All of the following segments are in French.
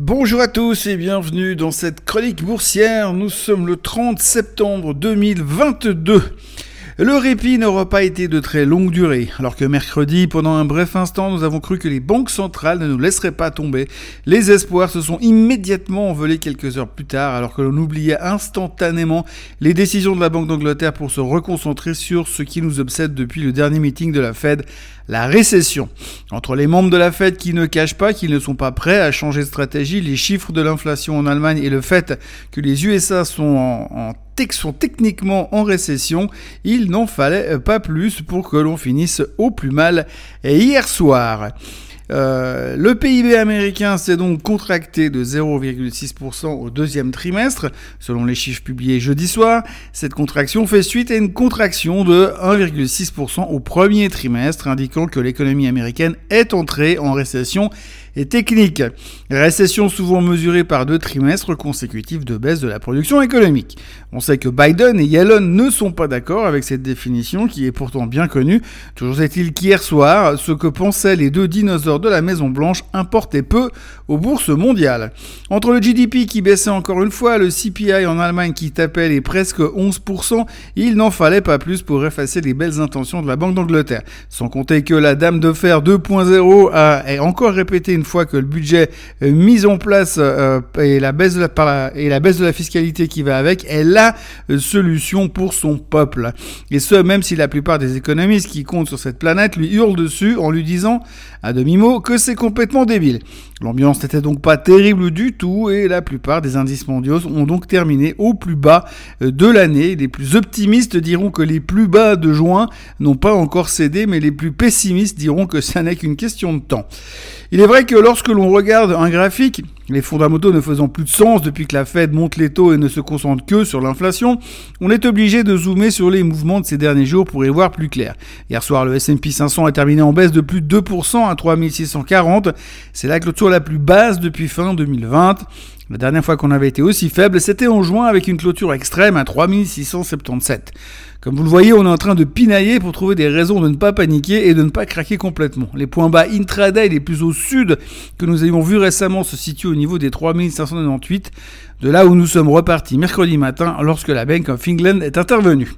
Bonjour à tous et bienvenue dans cette chronique boursière. Nous sommes le 30 septembre 2022. Le répit n'aura pas été de très longue durée, alors que mercredi, pendant un bref instant, nous avons cru que les banques centrales ne nous laisseraient pas tomber. Les espoirs se sont immédiatement envolés quelques heures plus tard, alors que l'on oubliait instantanément les décisions de la Banque d'Angleterre pour se reconcentrer sur ce qui nous obsède depuis le dernier meeting de la Fed, la récession. Entre les membres de la Fed qui ne cachent pas qu'ils ne sont pas prêts à changer de stratégie, les chiffres de l'inflation en Allemagne et le fait que les USA sont en, en sont techniquement en récession, il n'en fallait pas plus pour que l'on finisse au plus mal hier soir. Euh, le PIB américain s'est donc contracté de 0,6% au deuxième trimestre, selon les chiffres publiés jeudi soir. Cette contraction fait suite à une contraction de 1,6% au premier trimestre, indiquant que l'économie américaine est entrée en récession et technique. Récession souvent mesurée par deux trimestres consécutifs de baisse de la production économique. On sait que Biden et Yellen ne sont pas d'accord avec cette définition qui est pourtant bien connue. Toujours est-il qu'hier soir, ce que pensaient les deux dinosaures de la Maison Blanche importait peu aux bourses mondiales. Entre le GDP qui baissait encore une fois, le CPI en Allemagne qui tapait les presque 11%, il n'en fallait pas plus pour effacer les belles intentions de la Banque d'Angleterre. Sans compter que la Dame de Fer 2.0 a encore répété une fois que le budget euh, mis en place euh, et, la baisse de la, et la baisse de la fiscalité qui va avec est la euh, solution pour son peuple. Et ce, même si la plupart des économistes qui comptent sur cette planète lui hurlent dessus en lui disant, à demi-mot, que c'est complètement débile. L'ambiance n'était donc pas terrible du tout et la plupart des indices mondiaux ont donc terminé au plus bas de l'année. Les plus optimistes diront que les plus bas de juin n'ont pas encore cédé, mais les plus pessimistes diront que ça n'est qu'une question de temps. Il est vrai que lorsque l'on regarde un graphique, les fondamentaux ne faisant plus de sens depuis que la Fed monte les taux et ne se concentre que sur l'inflation, on est obligé de zoomer sur les mouvements de ces derniers jours pour y voir plus clair. Hier soir, le S&P 500 a terminé en baisse de plus de 2% à 3640. C'est la clôture la plus basse depuis fin 2020. La dernière fois qu'on avait été aussi faible, c'était en juin avec une clôture extrême à 3677. Comme vous le voyez, on est en train de pinailler pour trouver des raisons de ne pas paniquer et de ne pas craquer complètement. Les points bas intraday les plus au sud que nous avions vus récemment se situent au niveau des 3598, de là où nous sommes repartis mercredi matin lorsque la Bank of England est intervenue.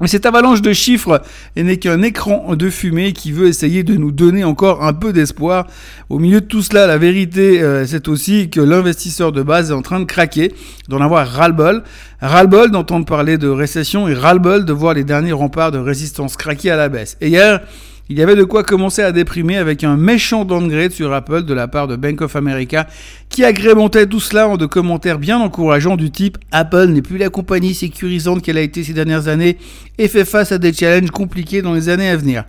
Mais cette avalanche de chiffres n'est qu'un écran de fumée qui veut essayer de nous donner encore un peu d'espoir. Au milieu de tout cela, la vérité, euh, c'est aussi que l'investisseur de base est en train de craquer, d'en avoir ras-le-bol. Ras-le-bol d'entendre parler de récession et ras-le-bol de voir les derniers remparts de résistance craquer à la baisse. Et hier, il y avait de quoi commencer à déprimer avec un méchant downgrade sur Apple de la part de Bank of America qui agrémentait tout cela en de commentaires bien encourageants du type Apple n'est plus la compagnie sécurisante qu'elle a été ces dernières années et fait face à des challenges compliqués dans les années à venir.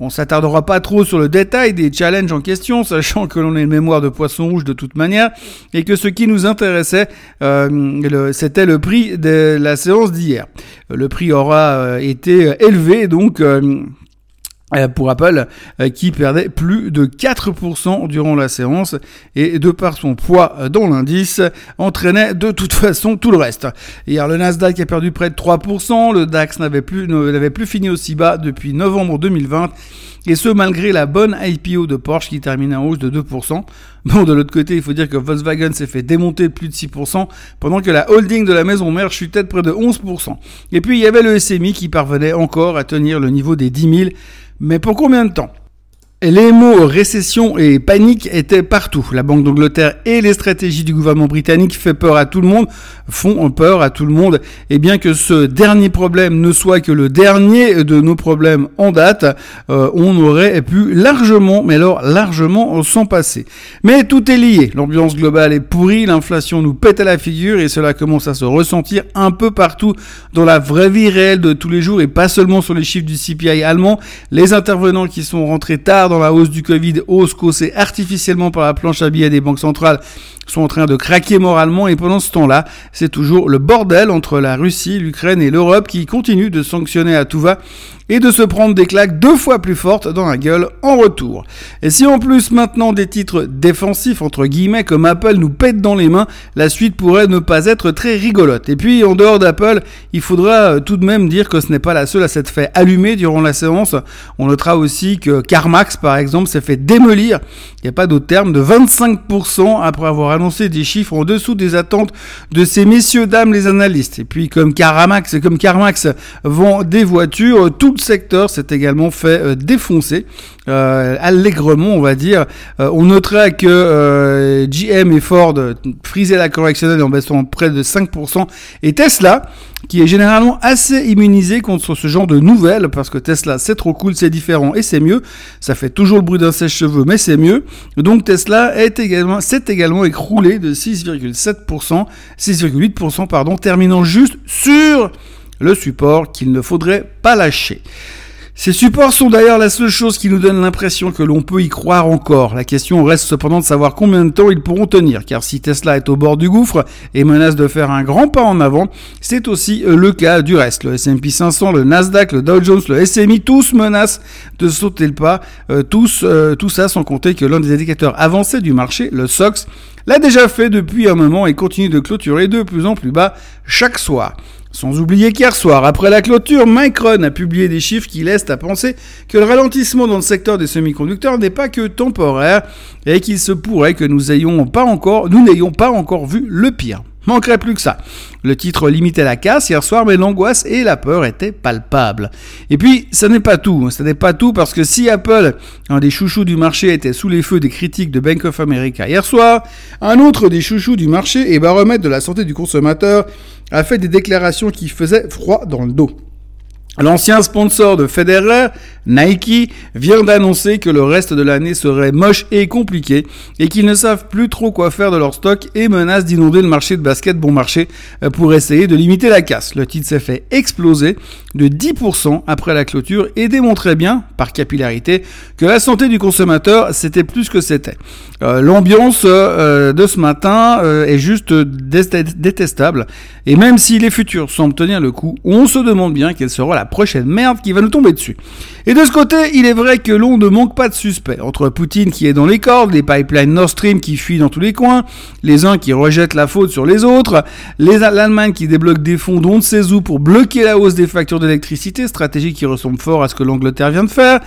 On s'attardera pas trop sur le détail des challenges en question, sachant que l'on est une mémoire de poisson rouge de toute manière, et que ce qui nous intéressait, euh, c'était le prix de la séance d'hier. Le prix aura euh, été élevé, donc euh, pour Apple euh, qui perdait plus de 4% durant la séance et de par son poids euh, dans l'indice entraînait de toute façon tout le reste. Hier le Nasdaq a perdu près de 3%, le DAX n'avait plus, n'avait plus fini aussi bas depuis novembre 2020 et ce malgré la bonne IPO de Porsche qui termine en hausse de 2%. Bon de l'autre côté il faut dire que Volkswagen s'est fait démonter de plus de 6% pendant que la holding de la maison mère chutait de près de 11%. Et puis il y avait le SMI qui parvenait encore à tenir le niveau des 10 000 mais pour combien de temps? Les mots récession et panique étaient partout. La Banque d'Angleterre et les stratégies du gouvernement britannique fait peur à tout le monde, font peur à tout le monde. Et bien que ce dernier problème ne soit que le dernier de nos problèmes en date, euh, on aurait pu largement, mais alors largement s'en passer. Mais tout est lié. L'ambiance globale est pourrie, l'inflation nous pète à la figure et cela commence à se ressentir un peu partout dans la vraie vie réelle de tous les jours et pas seulement sur les chiffres du CPI allemand. Les intervenants qui sont rentrés tard dans la hausse du Covid, hausse causée artificiellement par la planche à billets des banques centrales, sont en train de craquer moralement et pendant ce temps-là, c'est toujours le bordel entre la Russie, l'Ukraine et l'Europe qui continue de sanctionner à tout va et de se prendre des claques deux fois plus fortes dans la gueule en retour. Et si en plus maintenant des titres défensifs entre guillemets comme Apple nous pète dans les mains, la suite pourrait ne pas être très rigolote. Et puis en dehors d'Apple, il faudra euh, tout de même dire que ce n'est pas la seule à s'être fait allumer durant la séance. On notera aussi que CarMax par exemple s'est fait démolir, il n'y a pas d'autre terme, de 25% après avoir annoncé des chiffres en dessous des attentes de ces messieurs dames les analystes. Et puis comme CarMax et comme CarMax vend des voitures, tout le secteur s'est également fait euh, défoncer euh, allègrement, on va dire. Euh, on notera que GM et Ford frisaient la correctionnelle en baissant près de 5%, et Tesla, qui est généralement assez immunisé contre ce genre de nouvelles, parce que Tesla c'est trop cool, c'est différent et c'est mieux. Ça fait toujours le bruit d'un sèche-cheveux, mais c'est mieux. Donc Tesla est également, s'est également écroulé de 6,7%, 6,8%, pardon, terminant juste sur le support qu'il ne faudrait pas lâcher. Ces supports sont d'ailleurs la seule chose qui nous donne l'impression que l'on peut y croire encore. La question reste cependant de savoir combien de temps ils pourront tenir, car si Tesla est au bord du gouffre et menace de faire un grand pas en avant, c'est aussi euh, le cas du reste. Le S&P 500, le Nasdaq, le Dow Jones, le SMI, tous menacent de sauter le pas. Euh, tous, euh, tout ça sans compter que l'un des indicateurs avancés du marché, le SOX, l'a déjà fait depuis un moment et continue de clôturer de plus en plus bas chaque soir. Sans oublier qu'hier soir, après la clôture, Micron a publié des chiffres qui laissent à penser que le ralentissement dans le secteur des semi-conducteurs n'est pas que temporaire et qu'il se pourrait que nous n'ayons pas encore, pas encore vu le pire. Manquerait plus que ça. Le titre limitait la casse hier soir, mais l'angoisse et la peur étaient palpables. Et puis, ça n'est pas tout. Ce n'est pas tout parce que si Apple, un des chouchous du marché, était sous les feux des critiques de Bank of America hier soir, un autre des chouchous du marché et baromètre de la santé du consommateur a fait des déclarations qui faisaient froid dans le dos. L'ancien sponsor de Federer, Nike, vient d'annoncer que le reste de l'année serait moche et compliqué et qu'ils ne savent plus trop quoi faire de leur stock et menacent d'inonder le marché de basket bon marché euh, pour essayer de limiter la casse. Le titre s'est fait exploser de 10% après la clôture et démontrait bien, par capillarité, que la santé du consommateur c'était plus que c'était. Euh, l'ambiance euh, de ce matin est juste détestable et même si les futurs semblent tenir le coup, on se demande bien quelle sera la prochaine merde qui va nous tomber dessus. Et de ce côté, il est vrai que l'on ne manque pas de suspects. Entre Poutine qui est dans les cordes, les pipelines Nord Stream qui fuient dans tous les coins, les uns qui rejettent la faute sur les autres, l'Allemagne qui débloque des fonds d'on ne sait où pour bloquer la hausse des factures d'électricité, stratégie qui ressemble fort à ce que l'Angleterre vient de faire,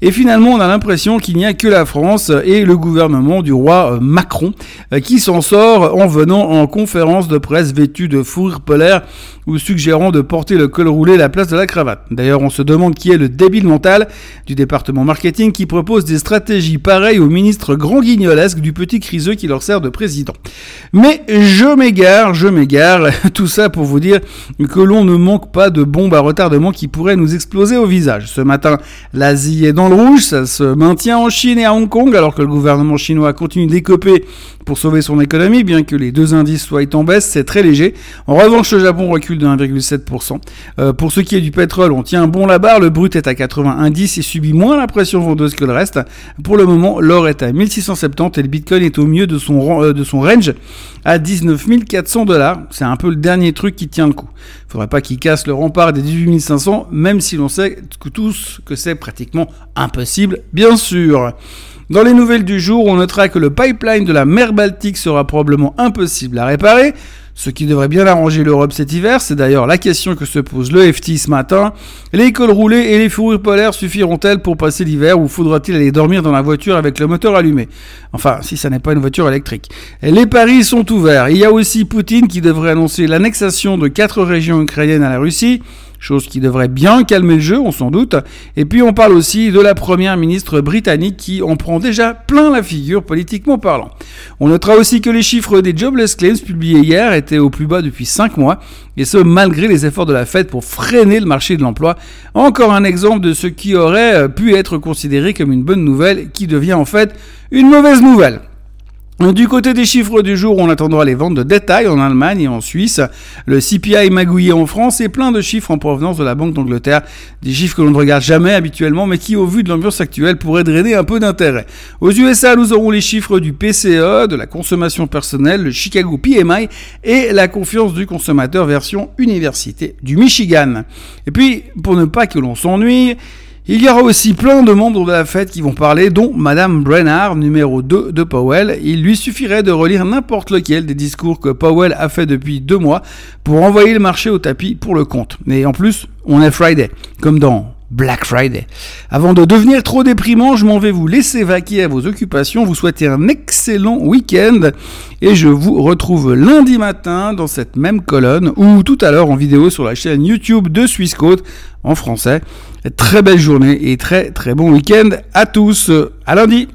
et finalement, on a l'impression qu'il n'y a que la France et le gouvernement du roi euh, Macron euh, qui s'en sort en venant en conférence de presse vêtu de fourrure polaire ou suggérant de porter le col roulé à la place de la cravate. D'ailleurs, on se demande qui est le débile du département marketing qui propose des stratégies pareilles au ministre grand guignolesque du petit criseux qui leur sert de président. Mais je m'égare, je m'égare, tout ça pour vous dire que l'on ne manque pas de bombes à retardement qui pourraient nous exploser au visage. Ce matin, l'Asie est dans le rouge, ça se maintient en Chine et à Hong Kong, alors que le gouvernement chinois continue d'écoper pour sauver son économie, bien que les deux indices soient en baisse, c'est très léger. En revanche, le Japon recule de 1,7%. Euh, pour ce qui est du pétrole, on tient bon la barre, le brut est à 81,10 et subit moins la pression vendeuse que le reste. Pour le moment, l'or est à 1670 et le bitcoin est au mieux de son, euh, de son range à 19 400 dollars. C'est un peu le dernier truc qui tient le coup. Faudrait pas qu'il casse le rempart des 18 500, même si l'on sait tous que c'est pratiquement impossible, bien sûr. Dans les nouvelles du jour, on notera que le pipeline de la mer Baltique sera probablement impossible à réparer, ce qui devrait bien arranger l'Europe cet hiver. C'est d'ailleurs la question que se pose le FT ce matin. Les cols roulés et les fourrures polaires suffiront-elles pour passer l'hiver ou faudra-t-il aller dormir dans la voiture avec le moteur allumé? Enfin, si ça n'est pas une voiture électrique. les paris sont ouverts. Il y a aussi Poutine qui devrait annoncer l'annexation de quatre régions ukrainiennes à la Russie chose qui devrait bien calmer le jeu, on s'en doute. Et puis on parle aussi de la première ministre britannique qui en prend déjà plein la figure politiquement parlant. On notera aussi que les chiffres des jobless claims publiés hier étaient au plus bas depuis 5 mois, et ce malgré les efforts de la Fed pour freiner le marché de l'emploi. Encore un exemple de ce qui aurait pu être considéré comme une bonne nouvelle qui devient en fait une mauvaise nouvelle. Du côté des chiffres du jour, on attendra les ventes de détail en Allemagne et en Suisse. Le CPI magouillé en France et plein de chiffres en provenance de la Banque d'Angleterre. Des chiffres que l'on ne regarde jamais habituellement, mais qui, au vu de l'ambiance actuelle, pourraient drainer un peu d'intérêt. Aux USA, nous aurons les chiffres du PCE, de la consommation personnelle, le Chicago PMI et la confiance du consommateur version Université du Michigan. Et puis, pour ne pas que l'on s'ennuie, il y aura aussi plein de membres de la fête qui vont parler, dont Madame Brennard, numéro 2 de Powell. Il lui suffirait de relire n'importe lequel des discours que Powell a fait depuis deux mois pour envoyer le marché au tapis pour le compte. Et en plus, on est Friday, comme dans Black Friday. Avant de devenir trop déprimant, je m'en vais vous laisser vaquer à vos occupations, vous souhaiter un excellent week-end et je vous retrouve lundi matin dans cette même colonne ou tout à l'heure en vidéo sur la chaîne YouTube de Swissquote en français. Très belle journée et très très bon week-end à tous. À lundi